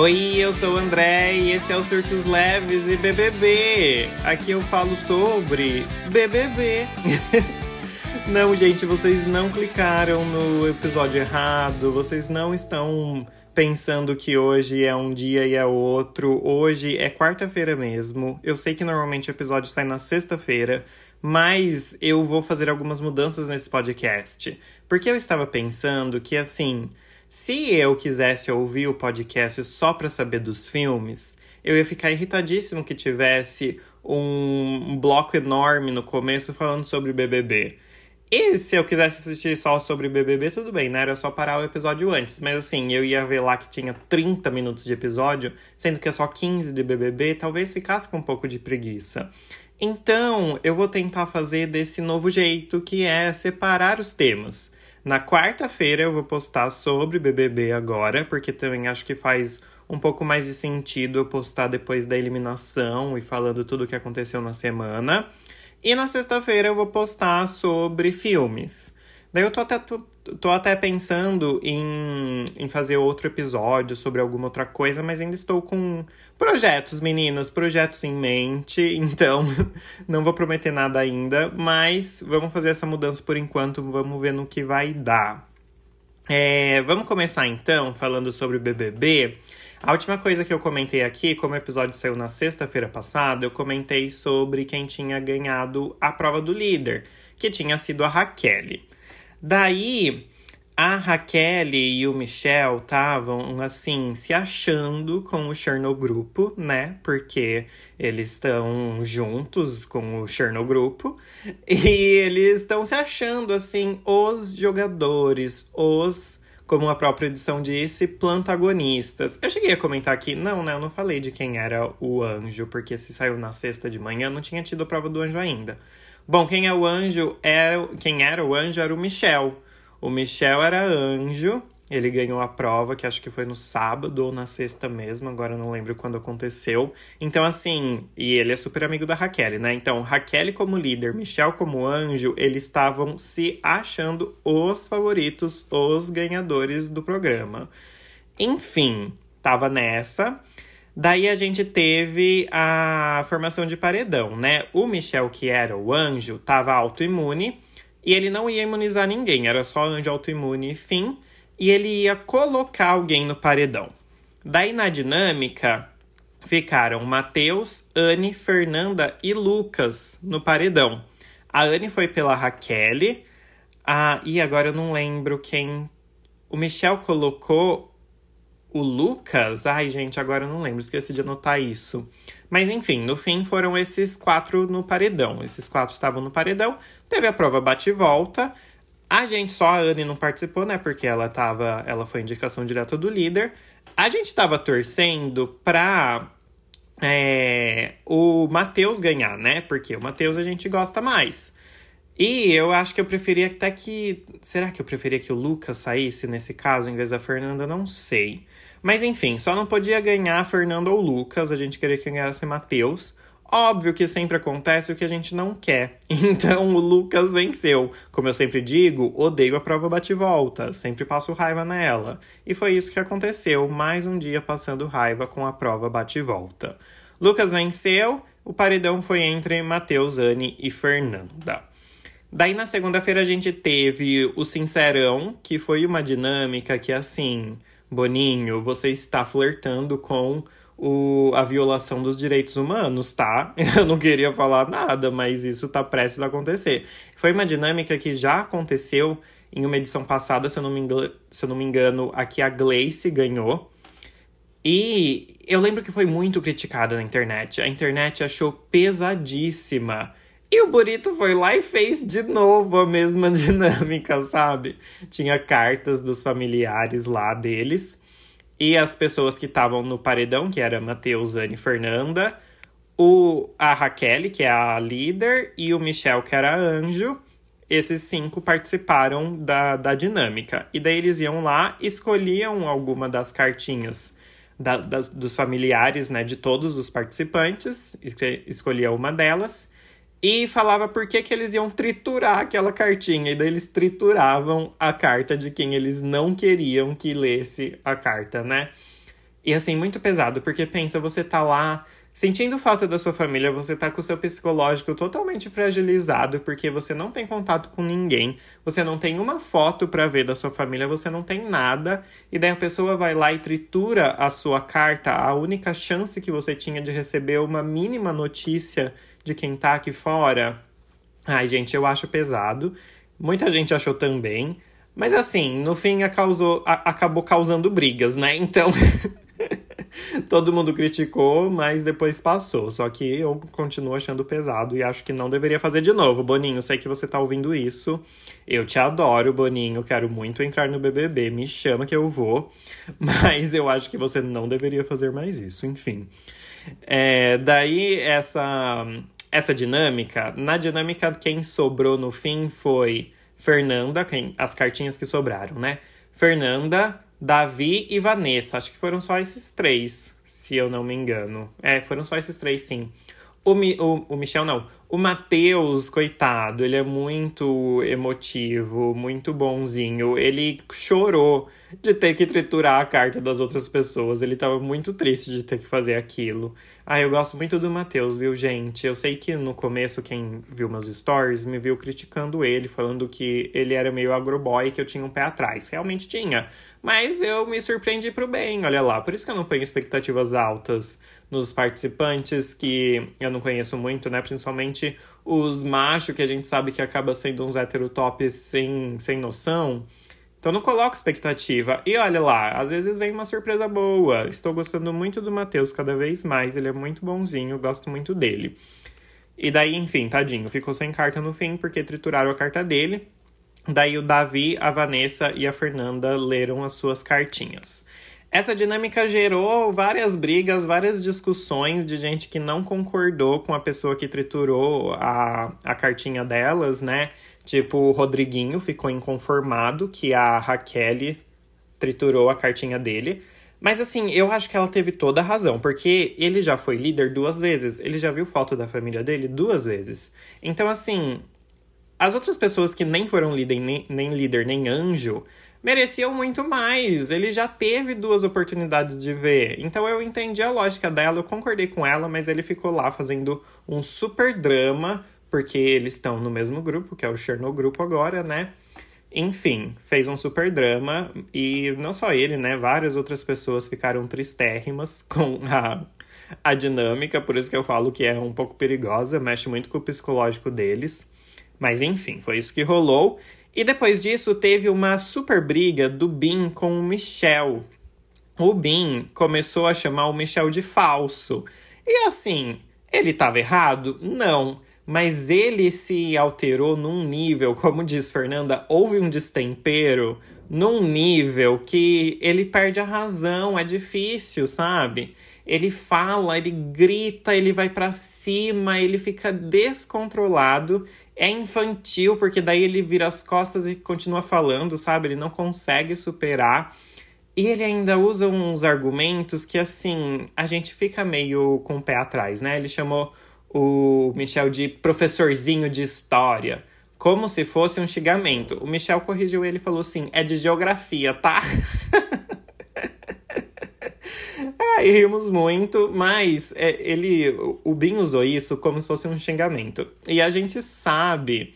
Oi, eu sou o André e esse é o Surtos Leves e BBB. Aqui eu falo sobre BBB. não, gente, vocês não clicaram no episódio errado, vocês não estão pensando que hoje é um dia e é outro. Hoje é quarta-feira mesmo. Eu sei que normalmente o episódio sai na sexta-feira, mas eu vou fazer algumas mudanças nesse podcast. Porque eu estava pensando que assim. Se eu quisesse ouvir o podcast só para saber dos filmes, eu ia ficar irritadíssimo que tivesse um bloco enorme no começo falando sobre BBB. E se eu quisesse assistir só sobre BBB, tudo bem, né? Era só parar o episódio antes. Mas assim, eu ia ver lá que tinha 30 minutos de episódio, sendo que é só 15 de BBB, talvez ficasse com um pouco de preguiça. Então, eu vou tentar fazer desse novo jeito, que é separar os temas. Na quarta-feira eu vou postar sobre BBB agora, porque também acho que faz um pouco mais de sentido eu postar depois da eliminação e falando tudo o que aconteceu na semana. E na sexta-feira eu vou postar sobre filmes. Daí eu tô até, tô, tô até pensando em, em fazer outro episódio sobre alguma outra coisa, mas ainda estou com projetos, meninas, projetos em mente, então não vou prometer nada ainda, mas vamos fazer essa mudança por enquanto, vamos ver no que vai dar. É, vamos começar então falando sobre o BBB. A última coisa que eu comentei aqui, como o episódio saiu na sexta-feira passada, eu comentei sobre quem tinha ganhado a prova do líder, que tinha sido a Raquel. Daí, a Raquel e o Michel estavam, assim, se achando com o Chernow Grupo, né? Porque eles estão juntos com o Chernow Grupo. E eles estão se achando, assim, os jogadores, os, como a própria edição disse, plantagonistas. Eu cheguei a comentar aqui, não, né? Eu não falei de quem era o anjo, porque se saiu na sexta de manhã, não tinha tido a prova do anjo ainda. Bom, quem é o anjo era. Quem era o anjo era o Michel. O Michel era anjo. Ele ganhou a prova, que acho que foi no sábado ou na sexta mesmo, agora não lembro quando aconteceu. Então, assim, e ele é super amigo da Raquel, né? Então, Raquel como líder, Michel como anjo, eles estavam se achando os favoritos, os ganhadores do programa. Enfim, tava nessa. Daí a gente teve a formação de paredão, né? O Michel, que era o anjo, tava autoimune e ele não ia imunizar ninguém, era só anjo autoimune, fim. E ele ia colocar alguém no paredão. Daí na dinâmica ficaram Matheus, Anne, Fernanda e Lucas no paredão. A Anne foi pela Raquel. Ah, e agora eu não lembro quem. O Michel colocou o Lucas, ai gente, agora eu não lembro, esqueci de anotar isso. Mas enfim, no fim foram esses quatro no paredão. Esses quatro estavam no paredão. Teve a prova bate e volta. A gente, só a Anne não participou, né? Porque ela tava. Ela foi indicação direta do líder. A gente tava torcendo pra é, o Matheus ganhar, né? Porque o Matheus a gente gosta mais. E eu acho que eu preferia até que. Será que eu preferia que o Lucas saísse nesse caso em vez da Fernanda? Não sei. Mas enfim, só não podia ganhar a Fernanda ou Lucas, a gente queria que ganhasse Matheus. Óbvio que sempre acontece o que a gente não quer. Então o Lucas venceu. Como eu sempre digo, odeio a prova bate-volta, sempre passo raiva nela. E foi isso que aconteceu, mais um dia passando raiva com a prova bate-volta. Lucas venceu, o paredão foi entre Matheus, Anne e Fernanda. Daí na segunda-feira a gente teve o Sincerão, que foi uma dinâmica que assim, Boninho, você está flertando com o, a violação dos direitos humanos, tá? Eu não queria falar nada, mas isso tá prestes a acontecer. Foi uma dinâmica que já aconteceu em uma edição passada, se eu não me engano, se eu não me engano aqui a Gleice ganhou. E eu lembro que foi muito criticada na internet. A internet achou pesadíssima e o Burito foi lá e fez de novo a mesma dinâmica, sabe? Tinha cartas dos familiares lá deles. E as pessoas que estavam no paredão, que era Matheus, Anne e Fernanda. O, a Raquel, que é a líder, e o Michel, que era anjo. Esses cinco participaram da, da dinâmica. E daí eles iam lá, escolhiam alguma das cartinhas da, das, dos familiares, né, de todos os participantes, escolhia uma delas e falava por que, que eles iam triturar aquela cartinha. E daí eles trituravam a carta de quem eles não queriam que lesse a carta, né? E assim, muito pesado, porque pensa, você tá lá sentindo falta da sua família, você tá com o seu psicológico totalmente fragilizado, porque você não tem contato com ninguém, você não tem uma foto para ver da sua família, você não tem nada, e daí a pessoa vai lá e tritura a sua carta, a única chance que você tinha de receber uma mínima notícia de quem tá aqui fora. Ai, gente, eu acho pesado. Muita gente achou também. Mas assim, no fim causou, a, acabou causando brigas, né? Então. Todo mundo criticou, mas depois passou. Só que eu continuo achando pesado e acho que não deveria fazer de novo. Boninho, sei que você tá ouvindo isso. Eu te adoro, Boninho. Quero muito entrar no BBB. Me chama que eu vou. Mas eu acho que você não deveria fazer mais isso. Enfim. É, daí, essa, essa dinâmica. Na dinâmica, quem sobrou no fim foi Fernanda, quem, as cartinhas que sobraram, né? Fernanda, Davi e Vanessa. Acho que foram só esses três, se eu não me engano. É, foram só esses três, sim. O, o, o Michel não. O Matheus, coitado, ele é muito emotivo, muito bonzinho. Ele chorou de ter que triturar a carta das outras pessoas. Ele tava muito triste de ter que fazer aquilo. Ah, eu gosto muito do Matheus, viu, gente? Eu sei que no começo, quem viu meus stories me viu criticando ele, falando que ele era meio agroboy que eu tinha um pé atrás. Realmente tinha. Mas eu me surpreendi pro bem, olha lá. Por isso que eu não ponho expectativas altas nos participantes que eu não conheço muito, né? Principalmente os machos, que a gente sabe que acaba sendo uns heterotops sem, sem noção. Então não coloco expectativa. E olha lá, às vezes vem uma surpresa boa. Estou gostando muito do Matheus cada vez mais. Ele é muito bonzinho, gosto muito dele. E daí, enfim, tadinho, ficou sem carta no fim porque trituraram a carta dele. Daí o Davi, a Vanessa e a Fernanda leram as suas cartinhas. Essa dinâmica gerou várias brigas, várias discussões de gente que não concordou com a pessoa que triturou a, a cartinha delas, né? Tipo, o Rodriguinho ficou inconformado que a Raquel triturou a cartinha dele. Mas assim, eu acho que ela teve toda a razão, porque ele já foi líder duas vezes, ele já viu foto da família dele duas vezes. Então, assim, as outras pessoas que nem foram líder, nem, nem líder, nem anjo, mereciam muito mais. Ele já teve duas oportunidades de ver. Então eu entendi a lógica dela, eu concordei com ela, mas ele ficou lá fazendo um super drama, porque eles estão no mesmo grupo, que é o Chernobyl Grupo agora, né? Enfim, fez um super drama e não só ele, né? Várias outras pessoas ficaram tristérrimas com a, a dinâmica, por isso que eu falo que é um pouco perigosa, mexe muito com o psicológico deles. Mas enfim, foi isso que rolou. E depois disso teve uma super briga do Bin com o Michel. O Bin começou a chamar o Michel de falso. E assim, ele estava errado? Não. Mas ele se alterou num nível, como diz Fernanda, houve um destempero num nível que ele perde a razão, é difícil, sabe? Ele fala, ele grita, ele vai para cima, ele fica descontrolado é infantil, porque daí ele vira as costas e continua falando, sabe? Ele não consegue superar. E ele ainda usa uns argumentos que, assim, a gente fica meio com o pé atrás, né? Ele chamou o Michel de professorzinho de história, como se fosse um xingamento. O Michel corrigiu ele e falou assim: é de geografia, tá? e rimos muito, mas é, ele, o Bin usou isso como se fosse um xingamento. E a gente sabe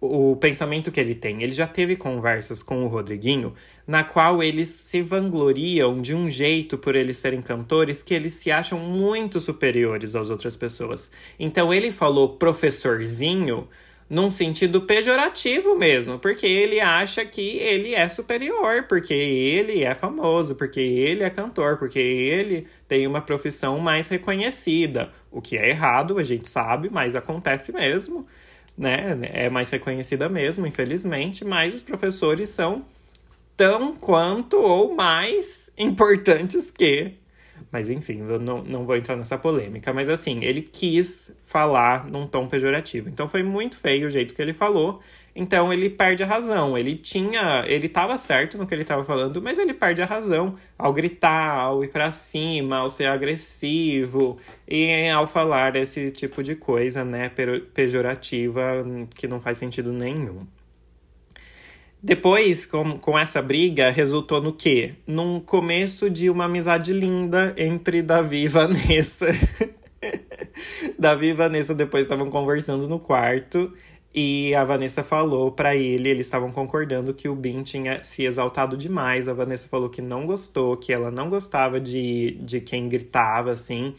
o pensamento que ele tem. Ele já teve conversas com o Rodriguinho, na qual eles se vangloriam de um jeito por eles serem cantores que eles se acham muito superiores às outras pessoas. Então ele falou professorzinho num sentido pejorativo mesmo, porque ele acha que ele é superior, porque ele é famoso, porque ele é cantor, porque ele tem uma profissão mais reconhecida. O que é errado, a gente sabe, mas acontece mesmo, né? É mais reconhecida mesmo, infelizmente, mas os professores são tão quanto ou mais importantes que mas enfim, eu não, não vou entrar nessa polêmica. Mas assim, ele quis falar num tom pejorativo. Então foi muito feio o jeito que ele falou. Então ele perde a razão. Ele tinha. Ele estava certo no que ele estava falando, mas ele perde a razão ao gritar, ao ir para cima, ao ser agressivo e ao falar esse tipo de coisa, né? Pejorativa que não faz sentido nenhum. Depois, com, com essa briga, resultou no quê? Num começo de uma amizade linda entre Davi e Vanessa. Davi e Vanessa depois estavam conversando no quarto e a Vanessa falou para ele, eles estavam concordando que o Bin tinha se exaltado demais. A Vanessa falou que não gostou, que ela não gostava de, de quem gritava assim.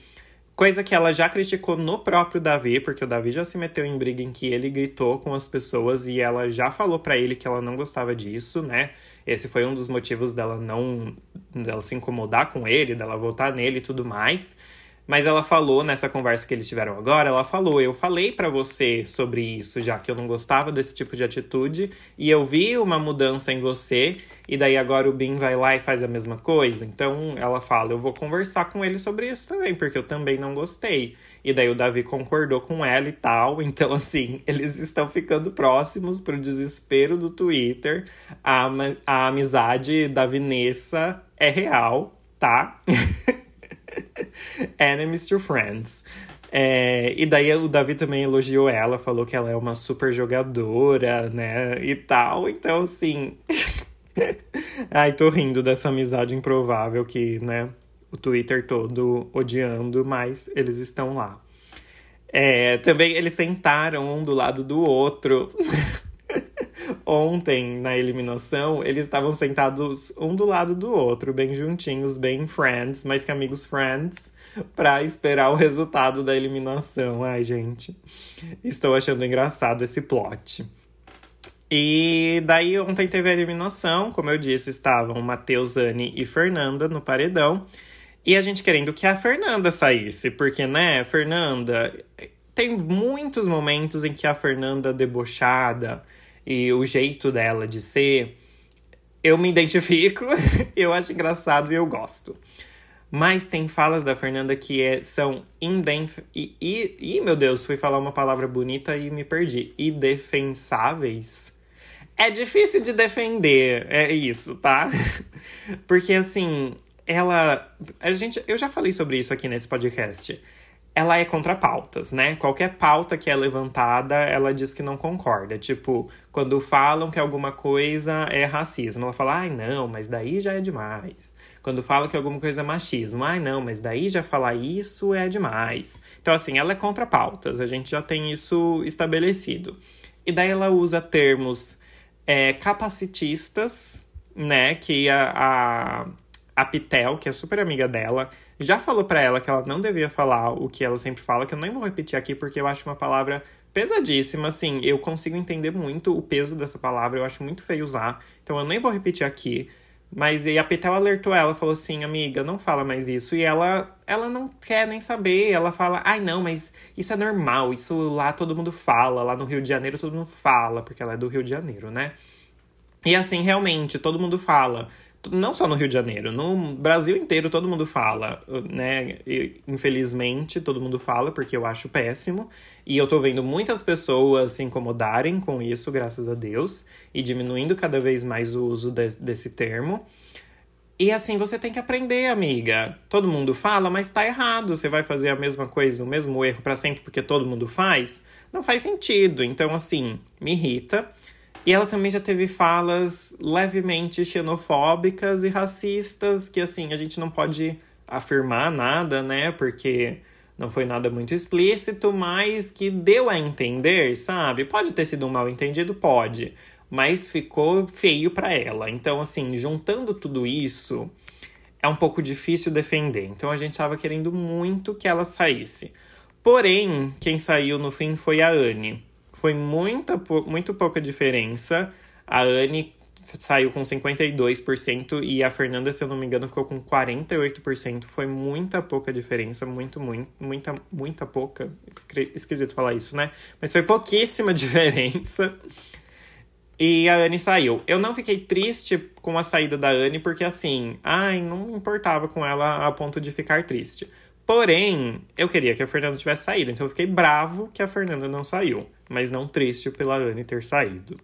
Coisa que ela já criticou no próprio Davi, porque o Davi já se meteu em briga em que ele gritou com as pessoas e ela já falou para ele que ela não gostava disso, né? Esse foi um dos motivos dela não dela se incomodar com ele, dela voltar nele e tudo mais. Mas ela falou nessa conversa que eles tiveram agora, ela falou: "Eu falei para você sobre isso, já que eu não gostava desse tipo de atitude, e eu vi uma mudança em você, e daí agora o Bin vai lá e faz a mesma coisa". Então ela fala: "Eu vou conversar com ele sobre isso também, porque eu também não gostei". E daí o Davi concordou com ela e tal. Então assim, eles estão ficando próximos pro desespero do Twitter. A, a amizade da Vanessa é real, tá? Enemies to Friends. É, e daí o Davi também elogiou ela, falou que ela é uma super jogadora, né? E tal. Então, assim. Ai, tô rindo dessa amizade improvável que, né? O Twitter todo odiando, mas eles estão lá. É, também eles sentaram um do lado do outro. Ontem, na eliminação, eles estavam sentados um do lado do outro, bem juntinhos, bem friends, mais que amigos friends, para esperar o resultado da eliminação. Ai, gente, estou achando engraçado esse plot. E daí ontem teve a eliminação, como eu disse, estavam Matheus, Anne e Fernanda no paredão. E a gente querendo que a Fernanda saísse, porque, né, Fernanda. Tem muitos momentos em que a Fernanda debochada e o jeito dela de ser, eu me identifico, eu acho engraçado e eu gosto. Mas tem falas da Fernanda que é, são indef... E, e, e, meu Deus, fui falar uma palavra bonita e me perdi. Indefensáveis? É difícil de defender, é isso, tá? Porque assim, ela. A gente, eu já falei sobre isso aqui nesse podcast ela é contra pautas, né? Qualquer pauta que é levantada, ela diz que não concorda. Tipo, quando falam que alguma coisa é racismo, ela fala, ai não, mas daí já é demais. Quando falam que alguma coisa é machismo, ai não, mas daí já falar isso é demais. Então, assim, ela é contra pautas, a gente já tem isso estabelecido. E daí ela usa termos é, capacitistas, né? Que a, a, a Pitel, que é super amiga dela, já falou para ela que ela não devia falar o que ela sempre fala, que eu nem vou repetir aqui porque eu acho uma palavra pesadíssima, assim, eu consigo entender muito o peso dessa palavra, eu acho muito feio usar, então eu nem vou repetir aqui. Mas a Petel alertou ela, falou assim, amiga, não fala mais isso. E ela, ela não quer nem saber. Ela fala, ai não, mas isso é normal, isso lá todo mundo fala, lá no Rio de Janeiro todo mundo fala, porque ela é do Rio de Janeiro, né? E assim, realmente, todo mundo fala não só no Rio de Janeiro, no Brasil inteiro todo mundo fala, né? Infelizmente, todo mundo fala porque eu acho péssimo. E eu tô vendo muitas pessoas se incomodarem com isso, graças a Deus, e diminuindo cada vez mais o uso de, desse termo. E assim, você tem que aprender, amiga. Todo mundo fala, mas tá errado. Você vai fazer a mesma coisa, o mesmo erro para sempre porque todo mundo faz? Não faz sentido. Então, assim, me irrita. E ela também já teve falas levemente xenofóbicas e racistas, que assim, a gente não pode afirmar nada, né? Porque não foi nada muito explícito, mas que deu a entender, sabe? Pode ter sido um mal entendido, pode, mas ficou feio para ela. Então, assim, juntando tudo isso, é um pouco difícil defender. Então a gente estava querendo muito que ela saísse. Porém, quem saiu no fim foi a Anne. Foi muita, muito pouca diferença. A Anne saiu com 52% e a Fernanda, se eu não me engano, ficou com 48%. Foi muita pouca diferença, muito, muito, muita, muita pouca. Esquisito falar isso, né? Mas foi pouquíssima diferença. E a Anne saiu. Eu não fiquei triste com a saída da Anne, porque assim, ai, não importava com ela a ponto de ficar triste. Porém, eu queria que a Fernanda tivesse saído, então eu fiquei bravo que a Fernanda não saiu, mas não triste pela Anne ter saído.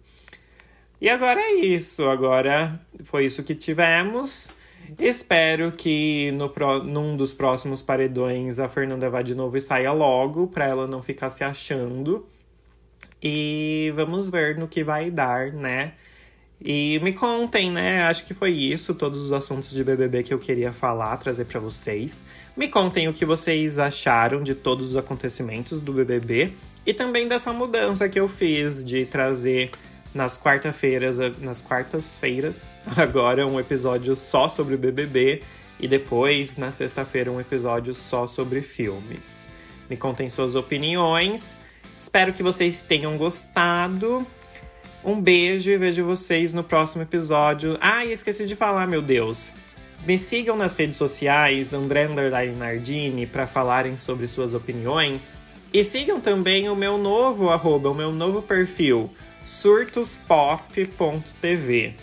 E agora é isso, agora foi isso que tivemos. Espero que no pro, num dos próximos paredões a Fernanda vá de novo e saia logo, para ela não ficar se achando. E vamos ver no que vai dar, né? E me contem, né? Acho que foi isso, todos os assuntos de BBB que eu queria falar, trazer para vocês. Me contem o que vocês acharam de todos os acontecimentos do BBB e também dessa mudança que eu fiz de trazer nas quarta-feiras, nas quartas-feiras, agora um episódio só sobre BBB e depois na sexta-feira um episódio só sobre filmes. Me contem suas opiniões. Espero que vocês tenham gostado. Um beijo e vejo vocês no próximo episódio. Ah, esqueci de falar, meu Deus. Me sigam nas redes sociais, André Nardini, para falarem sobre suas opiniões. E sigam também o meu novo arroba, o meu novo perfil, surtospop.tv.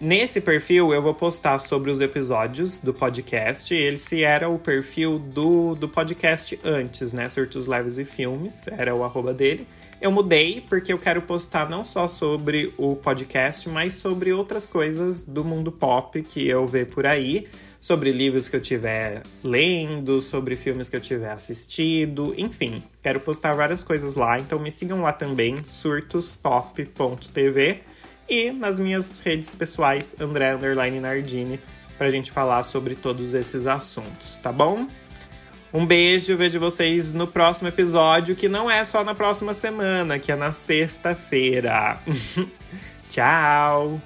Nesse perfil eu vou postar sobre os episódios do podcast. Esse era o perfil do, do podcast antes, né? Surtos Leves e Filmes, era o arroba dele. Eu mudei porque eu quero postar não só sobre o podcast, mas sobre outras coisas do mundo pop que eu vejo por aí. Sobre livros que eu tiver lendo, sobre filmes que eu tiver assistido, enfim. Quero postar várias coisas lá, então me sigam lá também, surtospop.tv e nas minhas redes pessoais, André Nardini, pra gente falar sobre todos esses assuntos, tá bom? Um beijo, vejo vocês no próximo episódio, que não é só na próxima semana, que é na sexta-feira. Tchau!